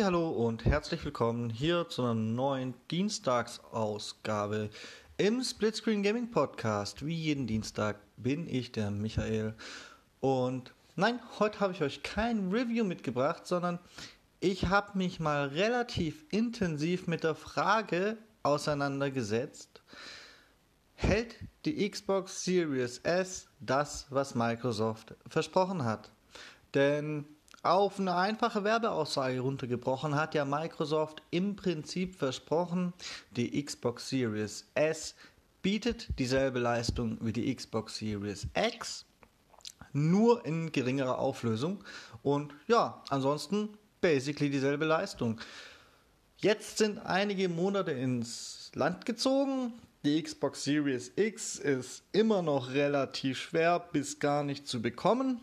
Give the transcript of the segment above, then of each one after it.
Hallo und herzlich willkommen hier zu einer neuen Dienstagsausgabe im Splitscreen Gaming Podcast. Wie jeden Dienstag bin ich der Michael und nein, heute habe ich euch kein Review mitgebracht, sondern ich habe mich mal relativ intensiv mit der Frage auseinandergesetzt, hält die Xbox Series S das, was Microsoft versprochen hat? Denn auf eine einfache Werbeaussage runtergebrochen hat ja Microsoft im Prinzip versprochen, die Xbox Series S bietet dieselbe Leistung wie die Xbox Series X, nur in geringerer Auflösung und ja, ansonsten basically dieselbe Leistung. Jetzt sind einige Monate ins Land gezogen. Die Xbox Series X ist immer noch relativ schwer bis gar nicht zu bekommen.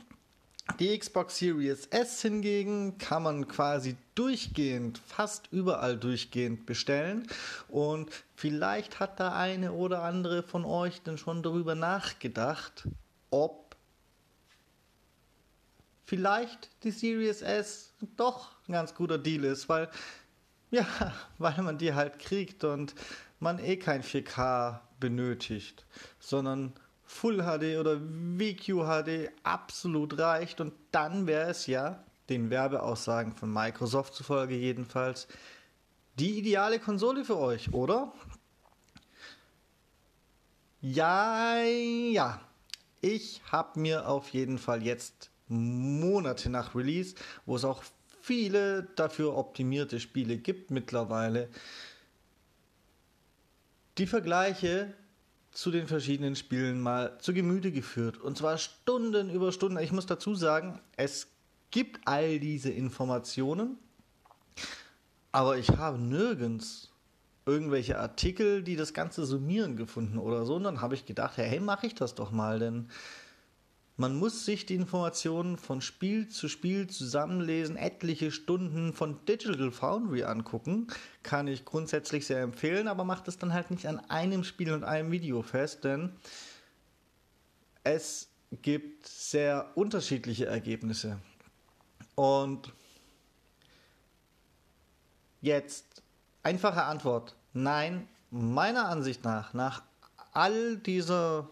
Die Xbox Series S hingegen kann man quasi durchgehend, fast überall durchgehend bestellen. Und vielleicht hat der eine oder andere von euch denn schon darüber nachgedacht, ob vielleicht die Series S doch ein ganz guter Deal ist, weil ja, weil man die halt kriegt und man eh kein 4K benötigt, sondern Full HD oder VQ HD absolut reicht und dann wäre es ja, den Werbeaussagen von Microsoft zufolge jedenfalls, die ideale Konsole für euch, oder? Ja, ja. Ich habe mir auf jeden Fall jetzt Monate nach Release, wo es auch viele dafür optimierte Spiele gibt mittlerweile, die Vergleiche zu den verschiedenen Spielen mal zu Gemüte geführt. Und zwar Stunden über Stunden. Ich muss dazu sagen, es gibt all diese Informationen, aber ich habe nirgends irgendwelche Artikel, die das Ganze summieren gefunden oder so. Und dann habe ich gedacht, hey, mache ich das doch mal, denn man muss sich die Informationen von Spiel zu Spiel zusammenlesen, etliche Stunden von Digital Foundry angucken. Kann ich grundsätzlich sehr empfehlen, aber macht es dann halt nicht an einem Spiel und einem Video fest, denn es gibt sehr unterschiedliche Ergebnisse. Und jetzt einfache Antwort. Nein, meiner Ansicht nach, nach all dieser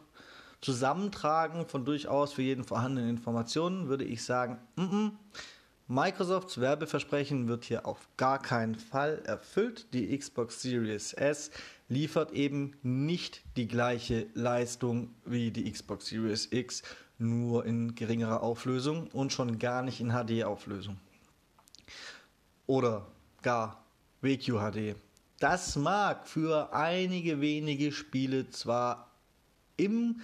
Zusammentragen von durchaus für jeden vorhandenen Informationen würde ich sagen, mm -mm, Microsofts Werbeversprechen wird hier auf gar keinen Fall erfüllt. Die Xbox Series S liefert eben nicht die gleiche Leistung wie die Xbox Series X, nur in geringerer Auflösung und schon gar nicht in HD-Auflösung. Oder gar WQHD. Das mag für einige wenige Spiele zwar im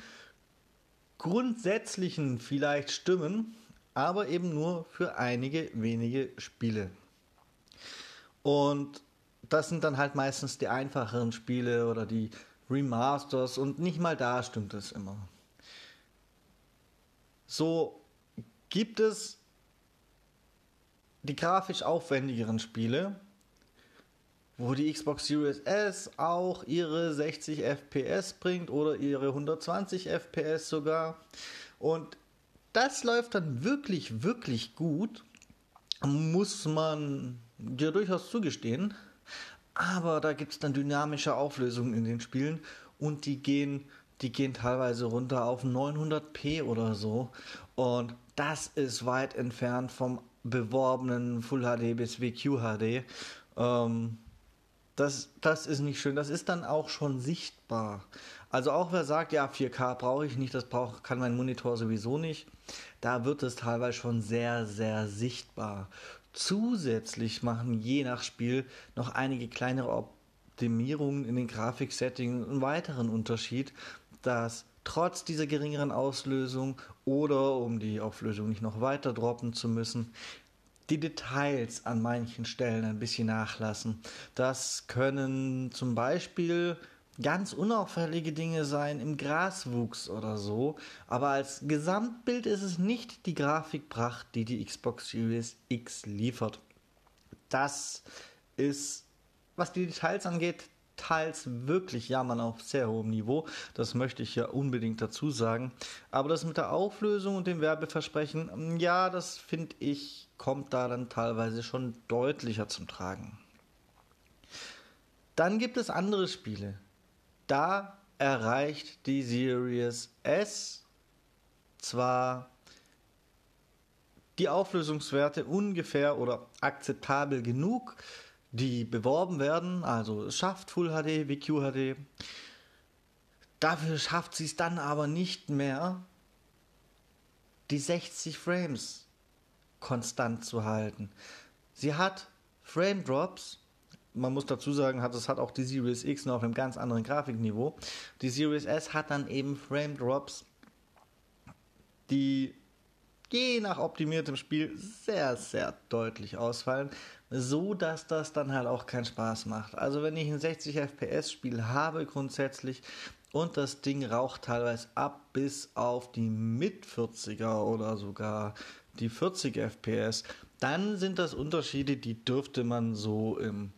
Grundsätzlichen vielleicht stimmen, aber eben nur für einige wenige Spiele. Und das sind dann halt meistens die einfacheren Spiele oder die Remasters und nicht mal da stimmt es immer. So gibt es die grafisch aufwendigeren Spiele, wo die Xbox Series S auch ihre 60 FPS bringt oder ihre 120 FPS sogar. Und das läuft dann wirklich, wirklich gut, muss man dir durchaus zugestehen. Aber da gibt es dann dynamische Auflösungen in den Spielen und die gehen, die gehen teilweise runter auf 900p oder so. Und das ist weit entfernt vom beworbenen Full HD bis WQ HD. Ähm, das, das ist nicht schön. Das ist dann auch schon sichtbar. Also auch wer sagt, ja, 4K brauche ich nicht, das braucht, kann mein Monitor sowieso nicht, da wird es teilweise schon sehr, sehr sichtbar. Zusätzlich machen je nach Spiel noch einige kleinere Optimierungen in den Grafiksettings einen weiteren Unterschied, dass trotz dieser geringeren Auslösung oder um die Auflösung nicht noch weiter droppen zu müssen, die Details an manchen Stellen ein bisschen nachlassen. Das können zum Beispiel ganz unauffällige Dinge sein im Graswuchs oder so, aber als Gesamtbild ist es nicht die Grafikpracht, die die Xbox Series X liefert. Das ist, was die Details angeht, teils wirklich jammern auf sehr hohem Niveau. Das möchte ich ja unbedingt dazu sagen. Aber das mit der Auflösung und dem Werbeversprechen, ja, das finde ich, kommt da dann teilweise schon deutlicher zum Tragen. Dann gibt es andere Spiele. Da erreicht die Series S zwar die Auflösungswerte ungefähr oder akzeptabel genug, die beworben werden, also es schafft Full HD, VQ HD. Dafür schafft sie es dann aber nicht mehr, die 60 Frames konstant zu halten. Sie hat Frame Drops. Man muss dazu sagen, es hat auch die Series X noch auf einem ganz anderen Grafikniveau. Die Series S hat dann eben Frame Drops, die je nach optimiertem Spiel sehr, sehr deutlich ausfallen, so dass das dann halt auch keinen Spaß macht. Also wenn ich ein 60 FPS Spiel habe grundsätzlich und das Ding raucht teilweise ab bis auf die mit 40er oder sogar die 40 FPS, dann sind das Unterschiede, die dürfte man so im,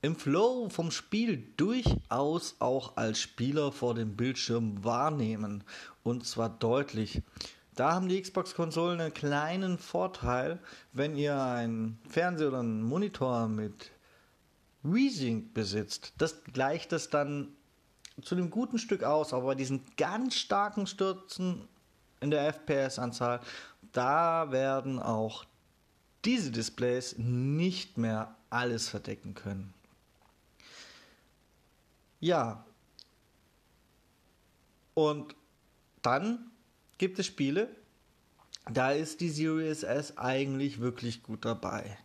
im Flow vom Spiel durchaus auch als Spieler vor dem Bildschirm wahrnehmen. Und zwar deutlich. Da haben die Xbox-Konsolen einen kleinen Vorteil, wenn ihr einen Fernseher oder einen Monitor mit Resync besitzt. Das gleicht es dann zu einem guten Stück aus, aber bei diesen ganz starken Stürzen in der FPS-Anzahl, da werden auch diese Displays nicht mehr alles verdecken können. Ja. Und dann gibt es Spiele, da ist die Series S eigentlich wirklich gut dabei.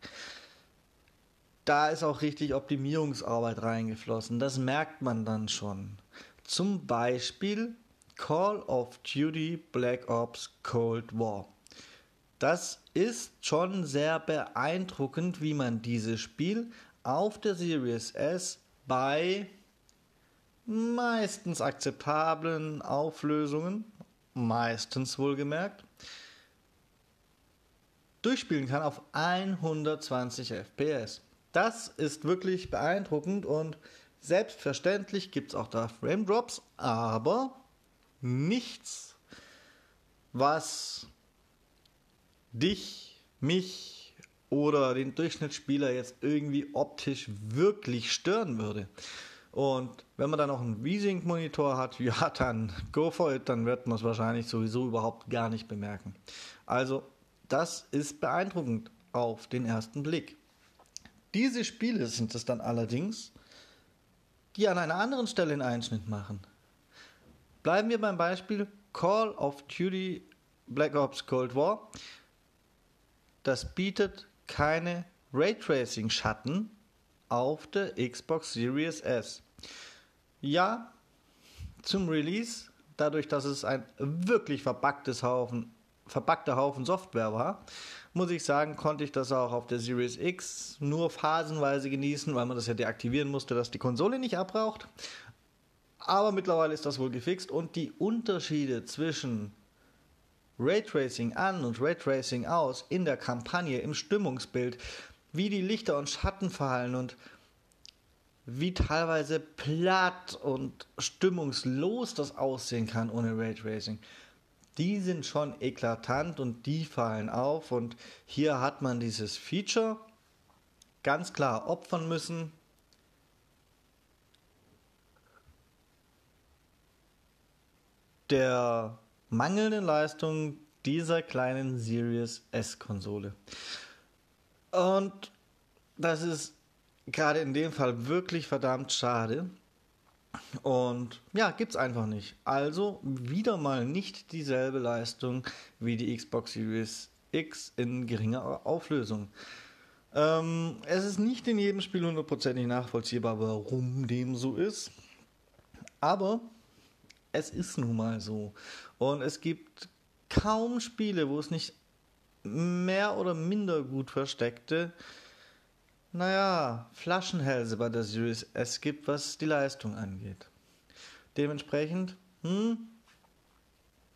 Da ist auch richtig Optimierungsarbeit reingeflossen. Das merkt man dann schon. Zum Beispiel Call of Duty Black Ops Cold War. Das ist schon sehr beeindruckend, wie man dieses Spiel auf der Series S bei meistens akzeptablen Auflösungen meistens wohlgemerkt, durchspielen kann auf 120 FPS. Das ist wirklich beeindruckend und selbstverständlich gibt es auch da Frame Drops, aber nichts, was dich, mich oder den Durchschnittsspieler jetzt irgendwie optisch wirklich stören würde. Und wenn man dann noch einen V-Sync-Monitor hat, ja, dann go for it, dann wird man es wahrscheinlich sowieso überhaupt gar nicht bemerken. Also, das ist beeindruckend auf den ersten Blick. Diese Spiele sind es dann allerdings, die an einer anderen Stelle einen Einschnitt machen. Bleiben wir beim Beispiel Call of Duty Black Ops Cold War. Das bietet keine Raytracing-Schatten auf der Xbox Series S. Ja, zum Release, dadurch, dass es ein wirklich verpacktes Haufen, verpackter Haufen Software war, muss ich sagen, konnte ich das auch auf der Series X nur phasenweise genießen, weil man das ja deaktivieren musste, dass die Konsole nicht abraucht. Aber mittlerweile ist das wohl gefixt und die Unterschiede zwischen Raytracing an und Raytracing aus in der Kampagne, im Stimmungsbild, wie die Lichter und Schatten fallen und wie teilweise platt und stimmungslos das aussehen kann ohne Raytracing. Die sind schon eklatant und die fallen auf und hier hat man dieses Feature ganz klar opfern müssen. Der mangelnden Leistung dieser kleinen Series S-Konsole. Und das ist gerade in dem Fall wirklich verdammt schade. Und ja, gibt's einfach nicht. Also wieder mal nicht dieselbe Leistung wie die Xbox Series X in geringer Auflösung. Ähm, es ist nicht in jedem Spiel hundertprozentig nachvollziehbar, warum dem so ist. Aber es ist nun mal so. Und es gibt kaum Spiele, wo es nicht mehr oder minder gut versteckte, naja, Flaschenhälse bei der Series S gibt, was die Leistung angeht. Dementsprechend, hm,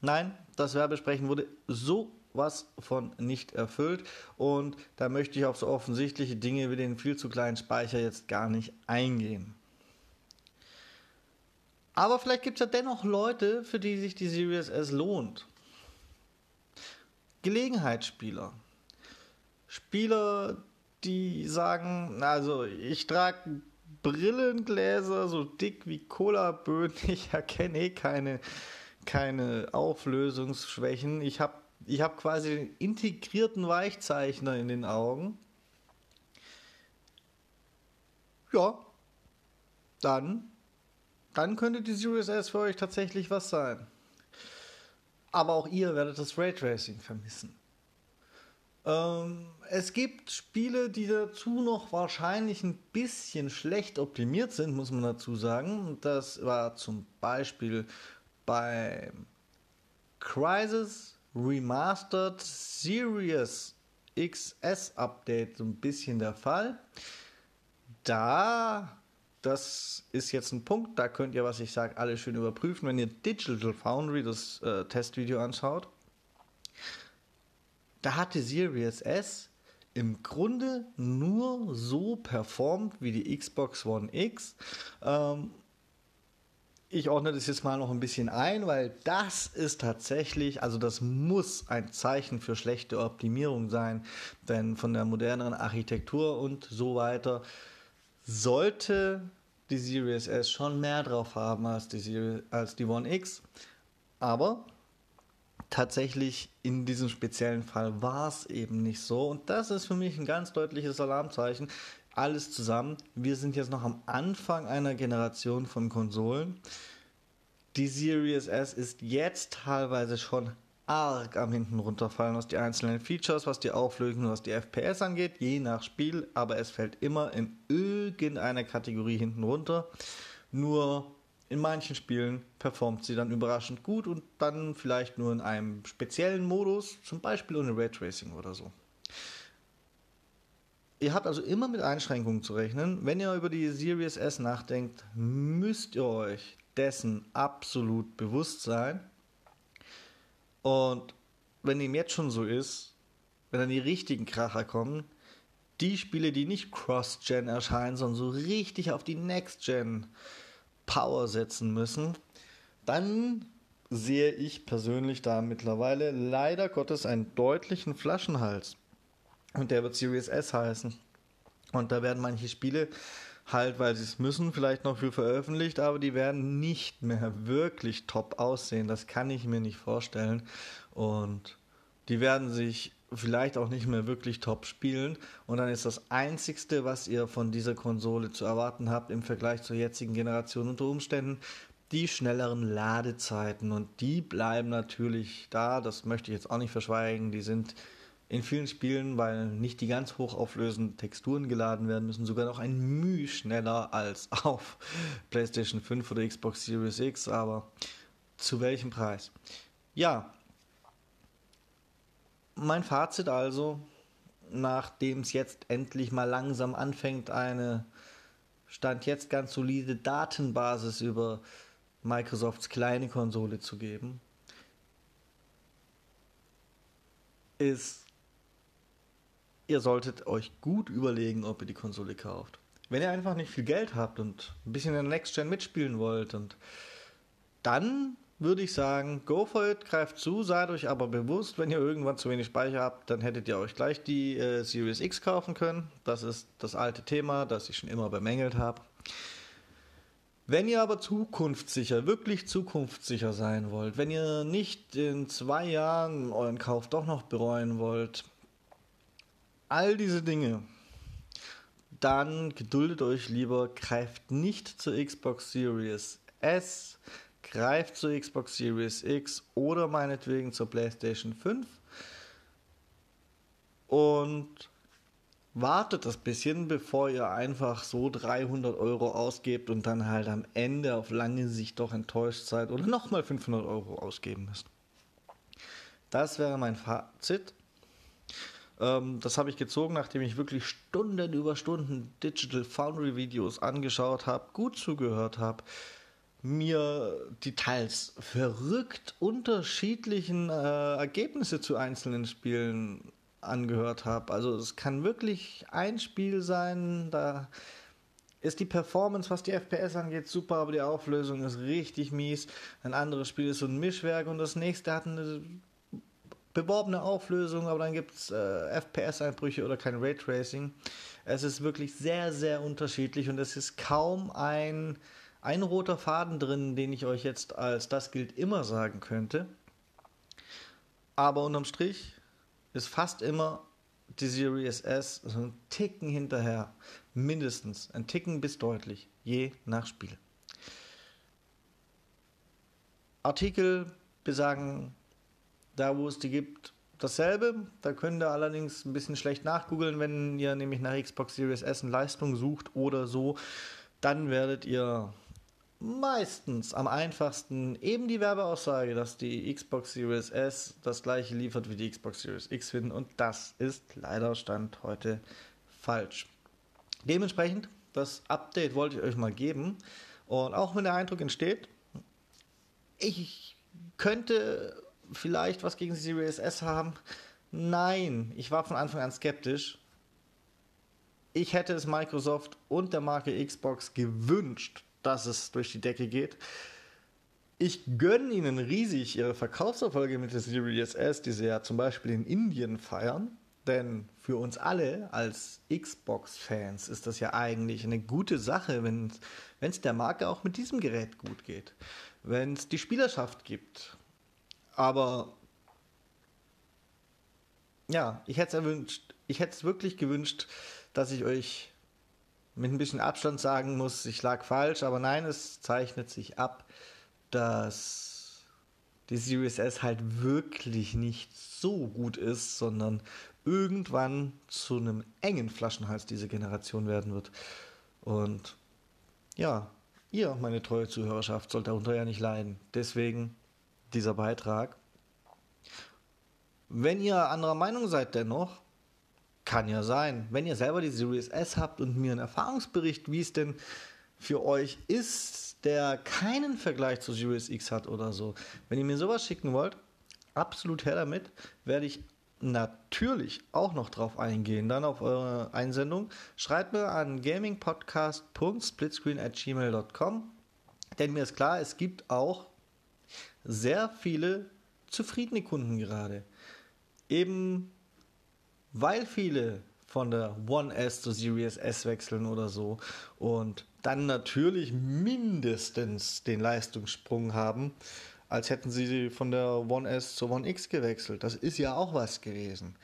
nein, das Werbesprechen wurde sowas von nicht erfüllt und da möchte ich auf so offensichtliche Dinge wie den viel zu kleinen Speicher jetzt gar nicht eingehen. Aber vielleicht gibt es ja dennoch Leute, für die sich die Series S lohnt. Gelegenheitsspieler. Spieler, die sagen, also ich trage Brillengläser so dick wie Cola-Böden, ich erkenne eh keine, keine Auflösungsschwächen. Ich habe ich hab quasi den integrierten Weichzeichner in den Augen. Ja, dann, dann könnte die Series S für euch tatsächlich was sein. Aber auch ihr werdet das Raytracing vermissen. Ähm, es gibt Spiele, die dazu noch wahrscheinlich ein bisschen schlecht optimiert sind, muss man dazu sagen. Das war zum Beispiel beim Crisis Remastered Series XS Update so ein bisschen der Fall. Da, das ist jetzt ein Punkt, da könnt ihr, was ich sage, alle schön überprüfen, wenn ihr Digital Foundry das äh, Testvideo anschaut da hat die Series S im Grunde nur so performt wie die Xbox One X. Ähm, ich ordne das jetzt mal noch ein bisschen ein, weil das ist tatsächlich, also das muss ein Zeichen für schlechte Optimierung sein, denn von der moderneren Architektur und so weiter sollte die Series S schon mehr drauf haben als die, Series, als die One X. Aber tatsächlich in diesem speziellen Fall war es eben nicht so. Und das ist für mich ein ganz deutliches Alarmzeichen. Alles zusammen. Wir sind jetzt noch am Anfang einer Generation von Konsolen. Die Series S ist jetzt teilweise schon arg am hinten runterfallen, was die einzelnen Features, was die Auflösung, was die FPS angeht, je nach Spiel, aber es fällt immer in irgendeiner Kategorie hinten runter. Nur in manchen Spielen performt sie dann überraschend gut und dann vielleicht nur in einem speziellen Modus, zum Beispiel ohne Raytracing oder so. Ihr habt also immer mit Einschränkungen zu rechnen. Wenn ihr über die Series S nachdenkt, müsst ihr euch dessen absolut bewusst sein. Und wenn ihm jetzt schon so ist, wenn dann die richtigen Kracher kommen, die Spiele, die nicht Cross-Gen erscheinen, sondern so richtig auf die Next-Gen Power setzen müssen, dann sehe ich persönlich da mittlerweile leider Gottes einen deutlichen Flaschenhals. Und der wird Series S heißen. Und da werden manche Spiele halt, weil sie es müssen, vielleicht noch für veröffentlicht, aber die werden nicht mehr wirklich top aussehen. Das kann ich mir nicht vorstellen. Und die werden sich vielleicht auch nicht mehr wirklich top spielen. Und dann ist das Einzigste, was ihr von dieser Konsole zu erwarten habt im Vergleich zur jetzigen Generation unter Umständen, die schnelleren Ladezeiten. Und die bleiben natürlich da. Das möchte ich jetzt auch nicht verschweigen. Die sind in vielen Spielen, weil nicht die ganz hochauflösenden Texturen geladen werden müssen, sogar noch ein Mühe schneller als auf PlayStation 5 oder Xbox Series X. Aber zu welchem Preis? Ja, mein Fazit also, nachdem es jetzt endlich mal langsam anfängt, eine Stand jetzt ganz solide Datenbasis über Microsofts kleine Konsole zu geben, ist, ihr solltet euch gut überlegen, ob ihr die Konsole kauft. Wenn ihr einfach nicht viel Geld habt und ein bisschen in der Next Gen mitspielen wollt und dann würde ich sagen, go for it, greift zu, seid euch aber bewusst, wenn ihr irgendwann zu wenig Speicher habt, dann hättet ihr euch gleich die äh, Series X kaufen können. Das ist das alte Thema, das ich schon immer bemängelt habe. Wenn ihr aber zukunftssicher, wirklich zukunftssicher sein wollt, wenn ihr nicht in zwei Jahren euren Kauf doch noch bereuen wollt, all diese Dinge, dann geduldet euch lieber, greift nicht zur Xbox Series S, greift zur Xbox Series X oder meinetwegen zur PlayStation 5 und wartet das bisschen, bevor ihr einfach so 300 Euro ausgebt und dann halt am Ende auf lange Sicht doch enttäuscht seid oder nochmal 500 Euro ausgeben müsst. Das wäre mein Fazit. Ähm, das habe ich gezogen, nachdem ich wirklich Stunden über Stunden Digital Foundry Videos angeschaut habe, gut zugehört habe, mir die teils verrückt unterschiedlichen äh, Ergebnisse zu einzelnen Spielen angehört habe. Also es kann wirklich ein Spiel sein, da ist die Performance, was die FPS angeht, super, aber die Auflösung ist richtig mies. Ein anderes Spiel ist so ein Mischwerk und das nächste hat eine beworbene Auflösung, aber dann gibt es äh, FPS-Einbrüche oder kein Raytracing. Es ist wirklich sehr, sehr unterschiedlich und es ist kaum ein, ein roter Faden drin, den ich euch jetzt als das gilt immer sagen könnte. Aber unterm Strich ist fast immer die Series S so ein Ticken hinterher. Mindestens. Ein Ticken bis deutlich. Je nach Spiel. Artikel besagen, da wo es die gibt, dasselbe. Da könnt ihr allerdings ein bisschen schlecht nachgoogeln, wenn ihr nämlich nach Xbox Series S eine Leistung sucht oder so. Dann werdet ihr meistens am einfachsten eben die Werbeaussage, dass die Xbox Series S das gleiche liefert wie die Xbox Series X finden und das ist leider Stand heute falsch. Dementsprechend, das Update wollte ich euch mal geben und auch wenn der Eindruck entsteht, ich könnte vielleicht was gegen die Series S haben. Nein, ich war von Anfang an skeptisch. Ich hätte es Microsoft und der Marke Xbox gewünscht, dass es durch die Decke geht. Ich gönne ihnen riesig ihre Verkaufserfolge mit der Series S, die sie ja zum Beispiel in Indien feiern. Denn für uns alle als Xbox-Fans ist das ja eigentlich eine gute Sache, wenn es der Marke auch mit diesem Gerät gut geht. Wenn es die Spielerschaft gibt. Aber ja, ich hätte es erwünscht, ich hätte es wirklich gewünscht, dass ich euch mit ein bisschen Abstand sagen muss, ich lag falsch, aber nein, es zeichnet sich ab, dass die Series S halt wirklich nicht so gut ist, sondern irgendwann zu einem engen Flaschenhals diese Generation werden wird. Und ja, ihr, meine treue Zuhörerschaft, sollt darunter ja nicht leiden. Deswegen dieser Beitrag. Wenn ihr anderer Meinung seid dennoch, kann ja sein. Wenn ihr selber die Series S habt und mir einen Erfahrungsbericht, wie es denn für euch ist, der keinen Vergleich zur Series X hat oder so. Wenn ihr mir sowas schicken wollt, absolut her damit, werde ich natürlich auch noch drauf eingehen, dann auf eure Einsendung. Schreibt mir an gamingpodcast.splitscreen@gmail.com, denn mir ist klar, es gibt auch sehr viele zufriedene Kunden gerade. Eben weil viele von der One S zur Series S wechseln oder so und dann natürlich mindestens den Leistungssprung haben, als hätten sie von der One S zur One X gewechselt. Das ist ja auch was gewesen.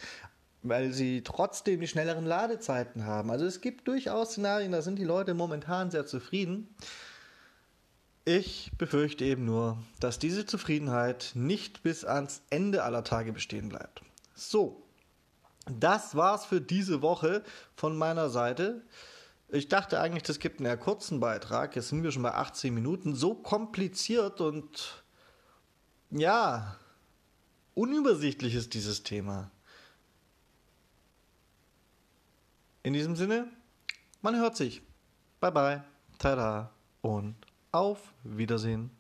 Weil sie trotzdem die schnelleren Ladezeiten haben. Also es gibt durchaus Szenarien, da sind die Leute momentan sehr zufrieden. Ich befürchte eben nur, dass diese Zufriedenheit nicht bis ans Ende aller Tage bestehen bleibt. So, das war's für diese Woche von meiner Seite. Ich dachte eigentlich, das gibt einen eher kurzen Beitrag. Jetzt sind wir schon bei 18 Minuten. So kompliziert und ja, unübersichtlich ist dieses Thema. In diesem Sinne, man hört sich. Bye bye, tada und auf Wiedersehen.